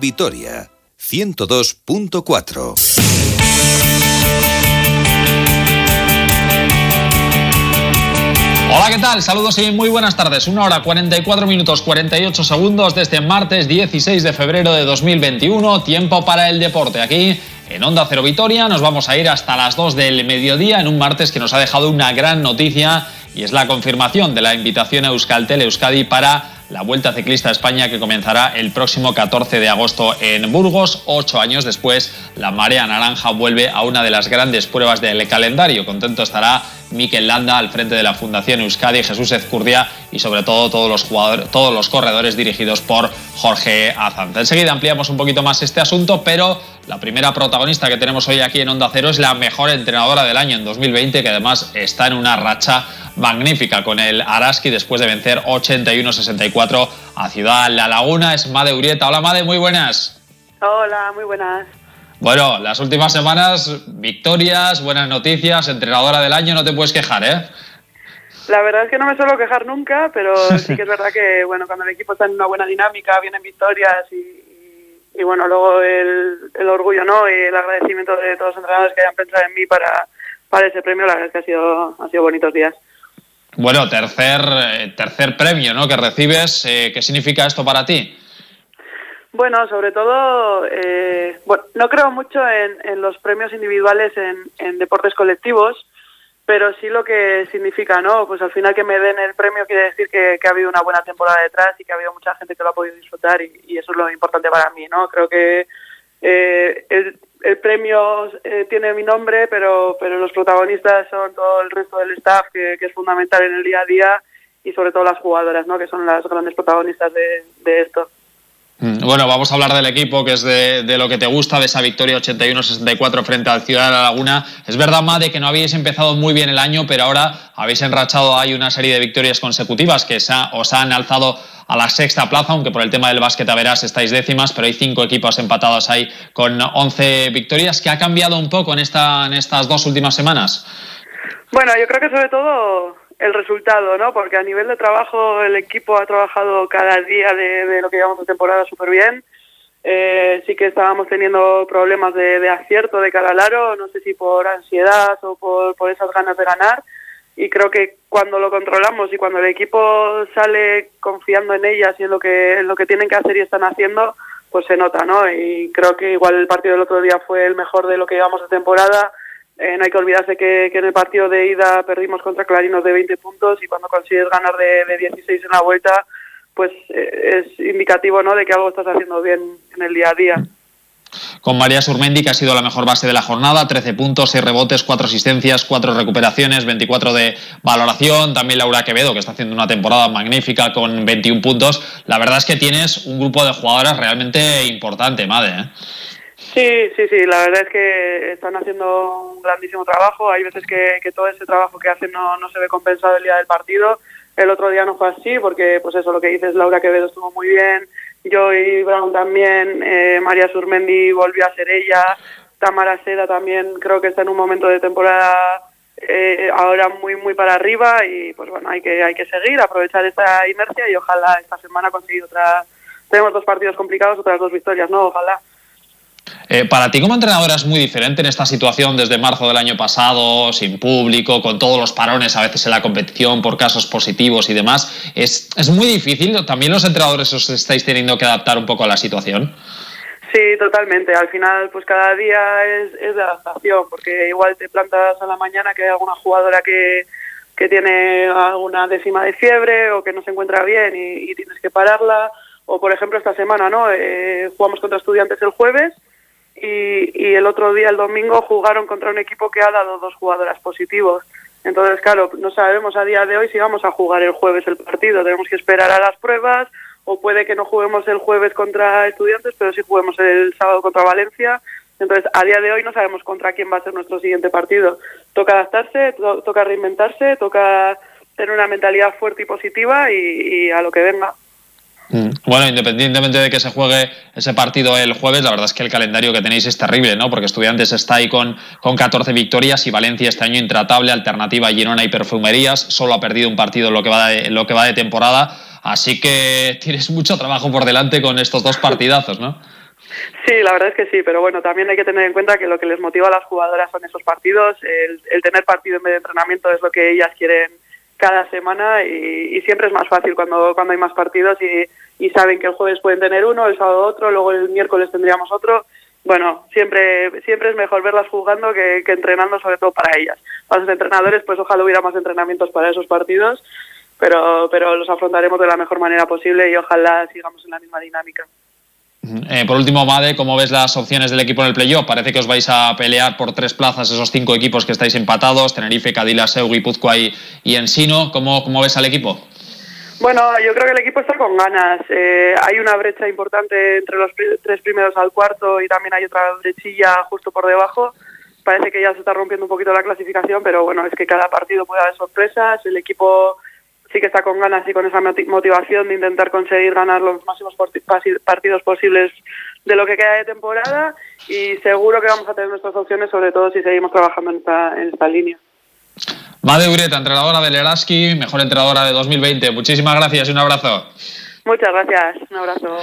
Vitoria 102.4 Hola, ¿qué tal? Saludos y muy buenas tardes. Una hora 44 minutos 48 segundos desde martes 16 de febrero de 2021. Tiempo para el deporte. Aquí en Onda Cero Vitoria nos vamos a ir hasta las 2 del mediodía en un martes que nos ha dejado una gran noticia y es la confirmación de la invitación a Euskaltel Euskadi para la Vuelta Ciclista a España que comenzará el próximo 14 de agosto en Burgos. Ocho años después, la Marea Naranja vuelve a una de las grandes pruebas del calendario. Contento estará Mikel Landa al frente de la Fundación Euskadi, Jesús Ezcurdia y sobre todo todos los, jugadores, todos los corredores dirigidos por Jorge Azanz. Enseguida ampliamos un poquito más este asunto, pero la primera protagonista que tenemos hoy aquí en Onda Cero es la mejor entrenadora del año en 2020, que además está en una racha magnífica con el Araski después de vencer 81-64 a Ciudad La Laguna. Es Made Urieta. Hola Made, muy buenas. Hola, muy buenas. Bueno, las últimas semanas, victorias, buenas noticias, entrenadora del año, no te puedes quejar, ¿eh? La verdad es que no me suelo quejar nunca, pero sí que es verdad que bueno, cuando el equipo está en una buena dinámica, vienen victorias y, y, bueno, luego el, el, orgullo ¿no? y el agradecimiento de todos los entrenadores que hayan pensado en mí para, para ese premio, la verdad es que ha sido, ha sido bonitos días. Bueno, tercer, eh, tercer premio ¿no? que recibes, eh, ¿qué significa esto para ti? Bueno, sobre todo, eh, bueno, no creo mucho en, los premios individuales en, deportes colectivos, pero sí lo que significa, ¿no? Pues al final que me den el premio quiere decir que, ha habido una buena temporada detrás y que ha habido mucha gente que lo ha podido disfrutar y, eso es lo importante para mí, ¿no? Creo que eh, el, premio eh, tiene mi nombre, pero, pero los protagonistas son todo el resto del staff, que, es fundamental en el día a día, y sobre todo las jugadoras, ¿no? que son las grandes protagonistas de esto. Mm, bueno, vamos a hablar del equipo, que es de, de lo que te gusta, de esa victoria 81-64 frente al Ciudad de la Laguna. Es verdad, Made, que no habéis empezado muy bien el año, pero ahora habéis enrachado hay una serie de victorias consecutivas que ha, os han alzado a la sexta plaza, aunque por el tema del básquet a verás estáis décimas, pero hay cinco equipos empatados ahí con 11 victorias. ¿Qué ha cambiado un poco en, esta, en estas dos últimas semanas? Bueno, yo creo que sobre todo el resultado, ¿no? Porque a nivel de trabajo el equipo ha trabajado cada día de, de lo que llevamos de temporada súper bien. Eh, sí que estábamos teniendo problemas de, de, acierto de cara al aro, no sé si por ansiedad o por, por esas ganas de ganar. Y creo que cuando lo controlamos y cuando el equipo sale confiando en ellas y en lo que, en lo que tienen que hacer y están haciendo, pues se nota, ¿no? Y creo que igual el partido del otro día fue el mejor de lo que llevamos de temporada eh, no hay que olvidarse que, en el partido de ida perdimos contra Clarinos de 20 puntos y cuando consigues ganar de, de 16 en la vuelta, pues eh, es indicativo ¿no? de que algo estás haciendo bien en el día a día. Con María Surmendi, que ha sido la mejor base de la jornada, 13 puntos, 6 rebotes, 4 asistencias, 4 recuperaciones, 24 de valoración. También Laura Quevedo, que está haciendo una temporada magnífica con 21 puntos. La verdad es que tienes un grupo de jugadoras realmente importante, Madre. ¿eh? Sí, sí, sí, la verdad es que están haciendo un grandísimo trabajo. Hay veces que, que todo ese trabajo que hacen no, no, se ve compensado el día del partido. El otro día no fue así porque, pues eso, lo que dices, Laura Quevedo estuvo muy bien, yo y Brown también, eh, María Surmendi volvió a ser ella, Tamara Seda también creo que está en un momento de temporada eh, ahora muy, muy para arriba y pues bueno, hay que, hay que seguir, aprovechar esta inercia y ojalá esta semana conseguir otra... Tenemos dos partidos complicados, otras dos victorias, ¿no? Ojalá. Eh, para ti como entrenadora es muy diferente en esta situación desde marzo del año pasado, sin público, con todos los parones a veces en la competición por casos positivos y demás. ¿Es, es muy difícil? ¿También los entrenadores os estáis teniendo que adaptar un poco a la situación? Sí, totalmente. Al final, pues cada día es, es de adaptación, porque igual te plantas a la mañana que hay alguna jugadora que, que tiene alguna décima de fiebre o que no se encuentra bien y, y tienes que pararla. O, por ejemplo, esta semana, ¿no? Eh, jugamos contra estudiantes el jueves y, y, el otro día, el domingo, jugaron contra un equipo que ha dado dos jugadoras positivos. Entonces, claro, no sabemos a día de hoy si vamos a jugar el jueves el partido. Tenemos que esperar a las pruebas o puede que no juguemos el jueves contra estudiantes, pero sí juguemos el sábado contra Valencia. Entonces, a día de hoy no sabemos contra quién va a ser nuestro siguiente partido. Toca adaptarse, to toca reinventarse, toca tener una mentalidad fuerte y positiva y, y a lo que venga. Mm. Bueno, independientemente de que se juegue ese partido el jueves, la verdad es que el calendario que tenéis es terrible, ¿no? Porque Estudiantes está ahí con, con 14 victorias y Valencia este año intratable, alternativa Girona y Perfumerías, solo ha perdido un partido en lo que va de, lo que va de temporada, así que tienes mucho trabajo por delante con estos dos partidazos, ¿no? Sí, la verdad es que sí, pero bueno, también hay que tener en cuenta que lo que les motiva a las jugadoras son esos partidos, el, tener partido en vez de entrenamiento es lo que ellas quieren cada semana y, siempre es más fácil cuando, cuando hay más partidos y, y saben que el jueves pueden tener uno, el sábado otro, luego el miércoles tendríamos otro bueno, siempre siempre es mejor verlas jugando que, entrenando, sobre todo para ellas. Para los entrenadores, pues ojalá hubiera más entrenamientos para esos partidos, pero, pero los afrontaremos de la mejor manera posible y ojalá sigamos en la misma dinámica. Eh, por último, Made, ¿cómo ves las opciones del equipo en el playoff? Parece que os vais a pelear por tres plazas, esos cinco equipos que estáis empatados, Tenerife, Cadila, Seu, Guipúzcoa y, y Ensino. ¿Cómo, ¿Cómo ves al equipo? Bueno, yo creo que el equipo está con ganas. Eh, hay una brecha importante entre los tres primeros al cuarto y también hay otra brechilla justo por debajo. Parece que ya se está rompiendo un poquito la clasificación, pero bueno, es que cada partido puede haber sorpresas. El equipo sí que está con ganas y con esa motivación de intentar conseguir ganar los máximos partidos posibles de lo que queda de temporada y seguro que vamos a tener nuestras opciones, sobre todo si seguimos trabajando en esta, en esta línea. Made Ureta, entrenadora del Eraski, mejor entrenadora de 2020. Muchísimas gracias y un abrazo. Muchas gracias, un abrazo.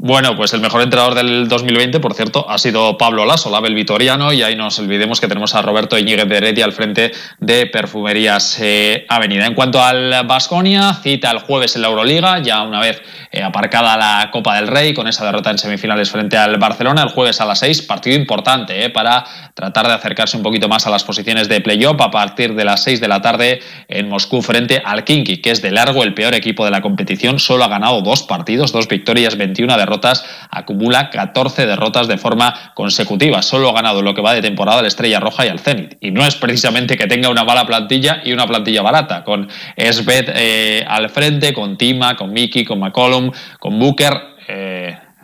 Bueno, pues el mejor entrenador del 2020, por cierto, ha sido Pablo Lasso, Label Vitoriano, y ahí nos olvidemos que tenemos a Roberto Iñiguez de Heredia al frente de Perfumerías eh, Avenida. En cuanto al Basconia, cita el jueves en la Euroliga, ya una vez eh, aparcada la Copa del Rey, con esa derrota en semifinales frente al Barcelona, el jueves a las 6, partido importante eh, para tratar de acercarse un poquito más a las posiciones de playoff a partir de las 6 de la tarde en Moscú frente al Kinky, que es de largo el peor equipo de la competición, solo ha ganado dos partidos, dos victorias, 21 de derrotas, acumula 14 derrotas de forma consecutiva. Solo ha ganado lo que va de temporada la Estrella Roja y al Zenit. Y no es precisamente que tenga una mala plantilla y una plantilla barata, con Esbeth eh, al frente, con Tima, con Mickey, con McCollum, con Booker.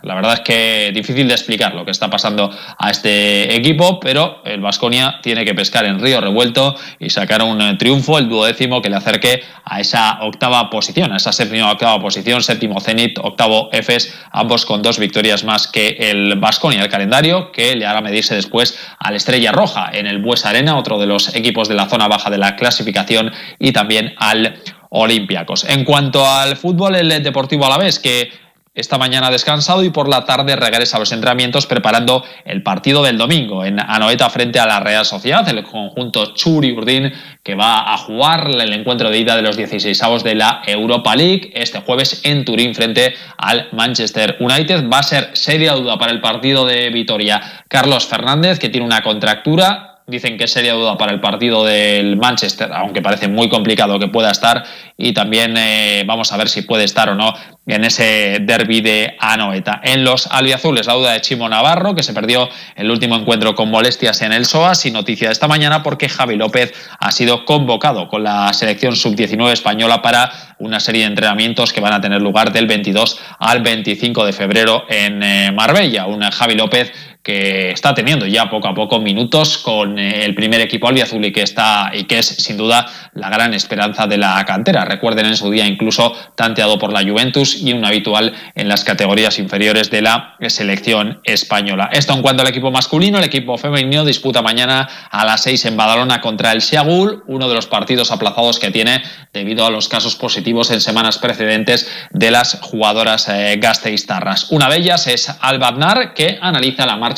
La verdad es que difícil de explicar lo que está pasando a este equipo, pero el Vasconia tiene que pescar en río revuelto y sacar un eh, triunfo, el duodécimo que le acerque a esa octava posición, a esa séptima octava posición, séptimo Zenit, octavo Efes, ambos con dos victorias más que el Vasconia, el calendario que le hará medirse después al Estrella Roja en el Bues Arena, otro de los equipos de la zona baja de la clasificación, y también al Olympiacos. En cuanto al fútbol, el Deportivo Alavés, que esta mañana descansado y por la tarde regresa a los entrenamientos preparando el partido del domingo en Anoeta frente a la Real Sociedad, el conjunto Churi Urdín que va a jugar el encuentro de ida de los 16 avos de la Europa League este jueves en Turín frente al Manchester United. Va a ser seria duda para el partido de Vitoria Carlos Fernández que tiene una contractura dicen que sería duda para el partido del Manchester, aunque parece muy complicado que pueda estar, y también eh, vamos a ver si puede estar o no en ese derby de Anoeta. En los albiazules, la duda de Chimo Navarro, que se perdió el último encuentro con molestias en el SOA, sin noticia de esta mañana, porque Javi López ha sido convocado con la selección sub-19 española para una serie de entrenamientos que van a tener lugar del 22 al 25 de febrero en eh, Marbella. Un Javi López que está teniendo ya poco a poco minutos con eh, el primer equipo albiazul y que está y que es sin duda la gran esperanza de la cantera. Recuerden en su día incluso tanteado por la Juventus y un habitual en las categorías inferiores de la selección española. Esto en cuanto al equipo masculino, el equipo femenino disputa mañana a las 6 en Badalona contra el Seagul, uno de los partidos aplazados que tiene debido a los casos positivos en semanas precedentes de las jugadoras eh, gasteiztarras. Una de ellas es Albadnar que analiza la marcha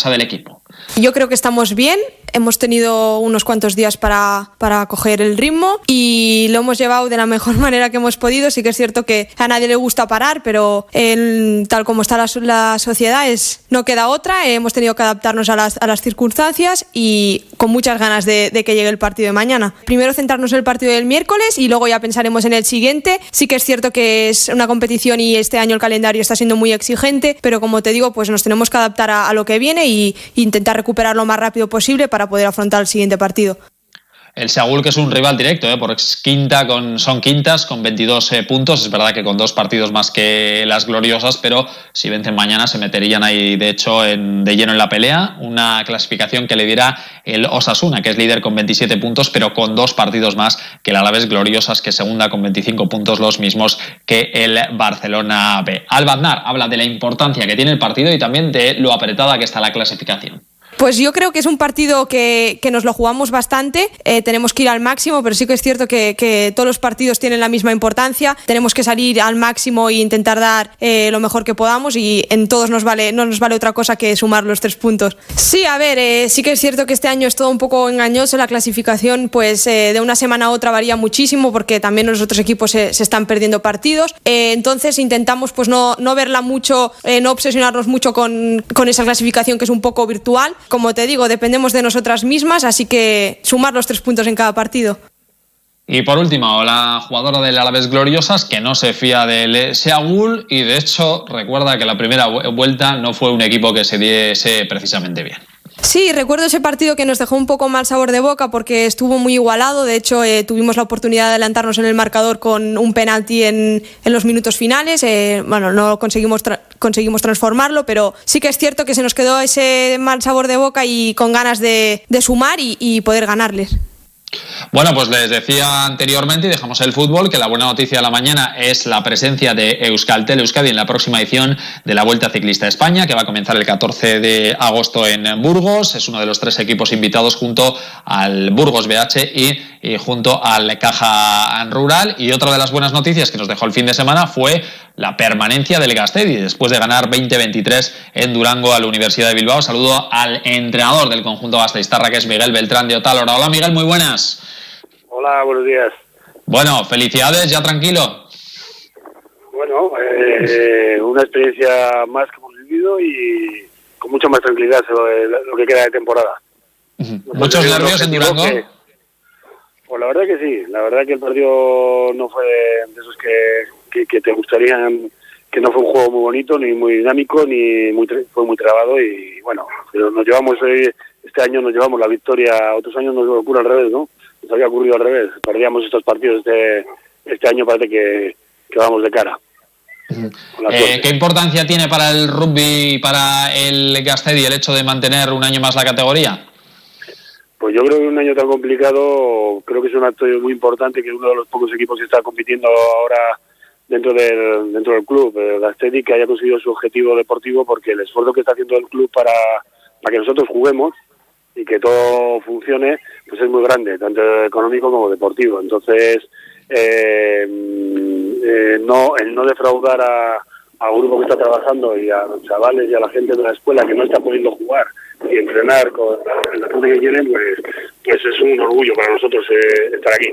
Yo creo que estamos bien, hemos tenido unos cuantos días para, para coger el ritmo y lo hemos llevado de la mejor manera que hemos podido. Sí que es cierto que a nadie le gusta parar, pero tal como está la, sociedad es, no queda otra. Hemos tenido que adaptarnos a las, a las circunstancias y con muchas ganas de, de, que llegue el partido de mañana. Primero centrarnos en el partido del miércoles y luego ya pensaremos en el siguiente. Sí que es cierto que es una competición y este año el calendario está siendo muy exigente, pero como te digo, pues nos tenemos que adaptar a, a lo que viene y intentar recuperar lo más rápido posible para poder afrontar el siguiente partido. El Seagull, que es un rival directo, ¿eh? por quinta con, son quintas con 22 eh, puntos. Es verdad que con dos partidos más que las gloriosas, pero si vencen mañana se meterían ahí, de hecho, en, de lleno en la pelea. Una clasificación que le diera el Osasuna, que es líder con 27 puntos, pero con dos partidos más que el Alavés gloriosas, que segunda con 25 puntos, los mismos que el Barcelona B. Albaznar habla de la importancia que tiene el partido y también de lo apretada que está la clasificación. Pues yo creo que es un partido que, que nos lo jugamos bastante, eh, tenemos que ir al máximo, pero sí que es cierto que, todos los partidos tienen la misma importancia, tenemos que salir al máximo e intentar dar eh, lo mejor que podamos y en todos nos vale, no nos vale otra cosa que sumar los tres puntos. Sí, a ver, eh, sí que es cierto que este año es todo un poco engañoso, la clasificación pues de una semana a otra varía muchísimo porque también los otros equipos se, se están perdiendo partidos, entonces intentamos pues no, no verla mucho, no obsesionarnos mucho con, con esa clasificación que es un poco virtual como te digo, dependemos de nosotras mismas, así que sumar los tres puntos en cada partido. Y por último, la jugadora del Alavés Gloriosas, que no se fía del Seagull y de hecho recuerda que la primera vuelta no fue un equipo que se diese precisamente bien. Sí, recuerdo ese partido que nos dejó un poco mal sabor de boca porque estuvo muy igualado. De hecho, eh, tuvimos la oportunidad de adelantarnos en el marcador con un penalti en, en los minutos finales. Eh, bueno, no conseguimos, conseguimos transformarlo, pero sí que es cierto que se nos quedó ese mal sabor de boca y con ganas de, sumar y, y poder ganarles. Bueno, pues les decía anteriormente y dejamos el fútbol que la buena noticia de la mañana es la presencia de Euskaltel Euskadi en la próxima edición de la Vuelta Ciclista a España, que va a comenzar el 14 de agosto en Burgos. Es uno de los tres equipos invitados junto al Burgos BH y, junto al Caja Rural. Y otra de las buenas noticias que nos dejó el fin de semana fue la permanencia del Gastedi después de ganar 20-23 en Durango a la Universidad de Bilbao. Saludo al entrenador del conjunto Gasteiztarra, que es Miguel Beltrán de Otálora. Hola Miguel, muy buenas. Hola, buenos días. Bueno, felicidades, ya tranquilo. Bueno, eh, una experiencia más que hemos vivido y con mucha más tranquilidad lo, que queda de temporada. ¿Muchos nervios en Durango? Que, pues la verdad que sí, la verdad que el partido no fue de esos que, que, que te gustarían, que no fue un juego muy bonito, ni muy dinámico, ni muy fue muy trabado y bueno, pero nos llevamos hoy, este año nos llevamos la victoria, otros años nos ocurre al revés, ¿no? Nos había ocurrido al revés, perdíamos estos partidos este, este año, parece que, que vamos de cara. Eh, ¿Qué importancia tiene para el rugby y para el Gastedi el hecho de mantener un año más la categoría? Pues yo creo que un año tan complicado, creo que es un acto muy importante que uno de los pocos equipos que está compitiendo ahora dentro del dentro del club, el Gastedi, que haya conseguido su objetivo deportivo, porque el esfuerzo que está haciendo el club para, para que nosotros juguemos y que todo funcione, pues es muy grande, tanto económico como deportivo. Entonces, eh, eh, no el no defraudar a, a un grupo que está trabajando y a los chavales y a la gente de la escuela que no está pudiendo jugar y entrenar con la gente que quieren, pues, pues es un orgullo para nosotros eh, estar aquí.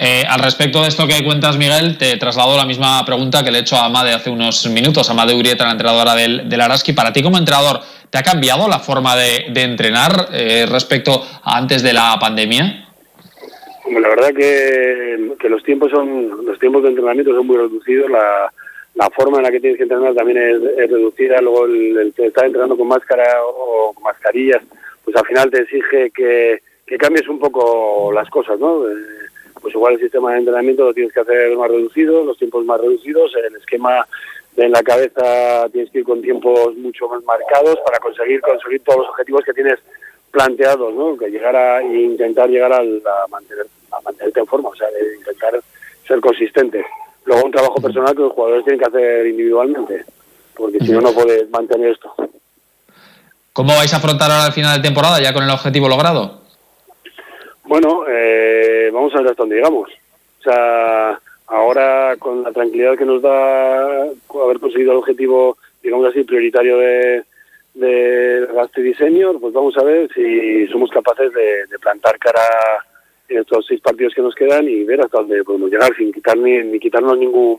Eh, al respecto de esto que cuentas, Miguel, te traslado la misma pregunta que le he hecho a Amade hace unos minutos, a Amade Urieta, la entrenadora del, del Araski. Para ti como entrenador, ¿te ha cambiado la forma de, de entrenar eh, respecto a antes de la pandemia? La verdad que, los tiempos son los tiempos de entrenamiento son muy reducidos, la, la forma en la que tienes que entrenar también es, reducida, luego el, está entrenando con máscara o con mascarillas, pues al final te exige que, que cambies un poco las cosas, ¿no? Eh, pues igual el sistema de entrenamiento lo tienes que hacer más reducido, los tiempos más reducidos, el esquema en la cabeza tienes que ir con tiempos mucho más marcados para conseguir conseguir todos los objetivos que tienes planteados, ¿no? Que llegar a intentar llegar a, a mantener a mantenerte en forma, o sea, de intentar ser consistente. Luego un trabajo personal que los jugadores tienen que hacer individualmente, porque si no no puedes mantener esto. ¿Cómo vais a afrontar ahora el final de temporada ya con el objetivo logrado? Bueno, eh, vamos a ver hasta dónde llegamos. O sea, ahora con la tranquilidad que nos da haber conseguido el objetivo, digamos así, prioritario de, de Gastedi Senior, pues vamos a ver si somos capaces de, de, plantar cara en estos seis partidos que nos quedan y ver hasta dónde podemos llegar sin quitar ni, ni quitarnos ningún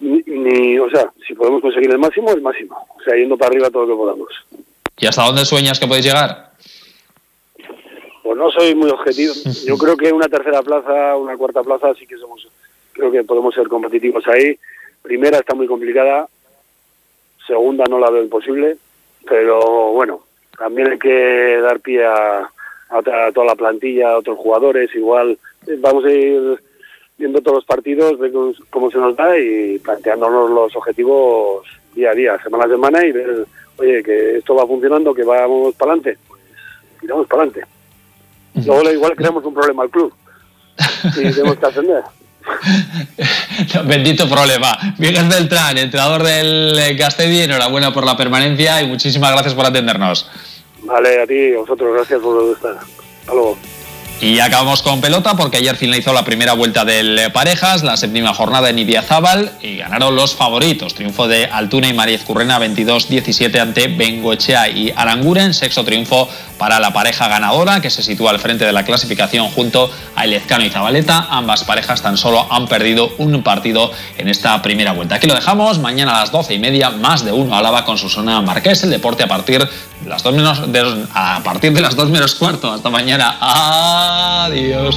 ni, ni, o sea, si podemos conseguir el máximo, el máximo. O sea, yendo para arriba todo lo que podamos. ¿Y hasta dónde sueñas que podéis llegar? No soy muy objetivo. Yo creo que una tercera plaza, una cuarta plaza, sí que somos, creo que podemos ser competitivos ahí. Primera está muy complicada, segunda no la veo imposible, pero bueno, también hay que dar pie a, toda la plantilla, a otros jugadores, igual vamos a ir viendo todos los partidos, ver cómo se nos da y planteándonos los objetivos día a día, semana a semana y ver, oye, que esto va funcionando, que vamos para adelante, pues tiramos para adelante. Luego igual creamos un problema al club y tenemos que ascender. Bendito problema. Miguel Beltrán, entrenador del Castelli, enhorabuena por la permanencia y muchísimas gracias por atendernos. Vale, a ti, a vosotros, gracias por estar. Hasta luego. Y acabamos con pelota porque ayer finalizó la primera vuelta del Parejas, la séptima jornada en Ibiazábal y ganaron los favoritos. Triunfo de Altuna y María Currena 22-17 ante Bengoechea y Aranguren. Sexto triunfo para la pareja ganadora que se sitúa al frente de la clasificación junto a Elezcano y Zabaleta. Ambas parejas tan solo han perdido un partido en esta primera vuelta. Aquí lo dejamos. Mañana a las 12 y media, más de uno alaba con Susana Marqués. El deporte a partir de las dos menos, a partir de las 2 menos cuarto. Hasta mañana. Adiós.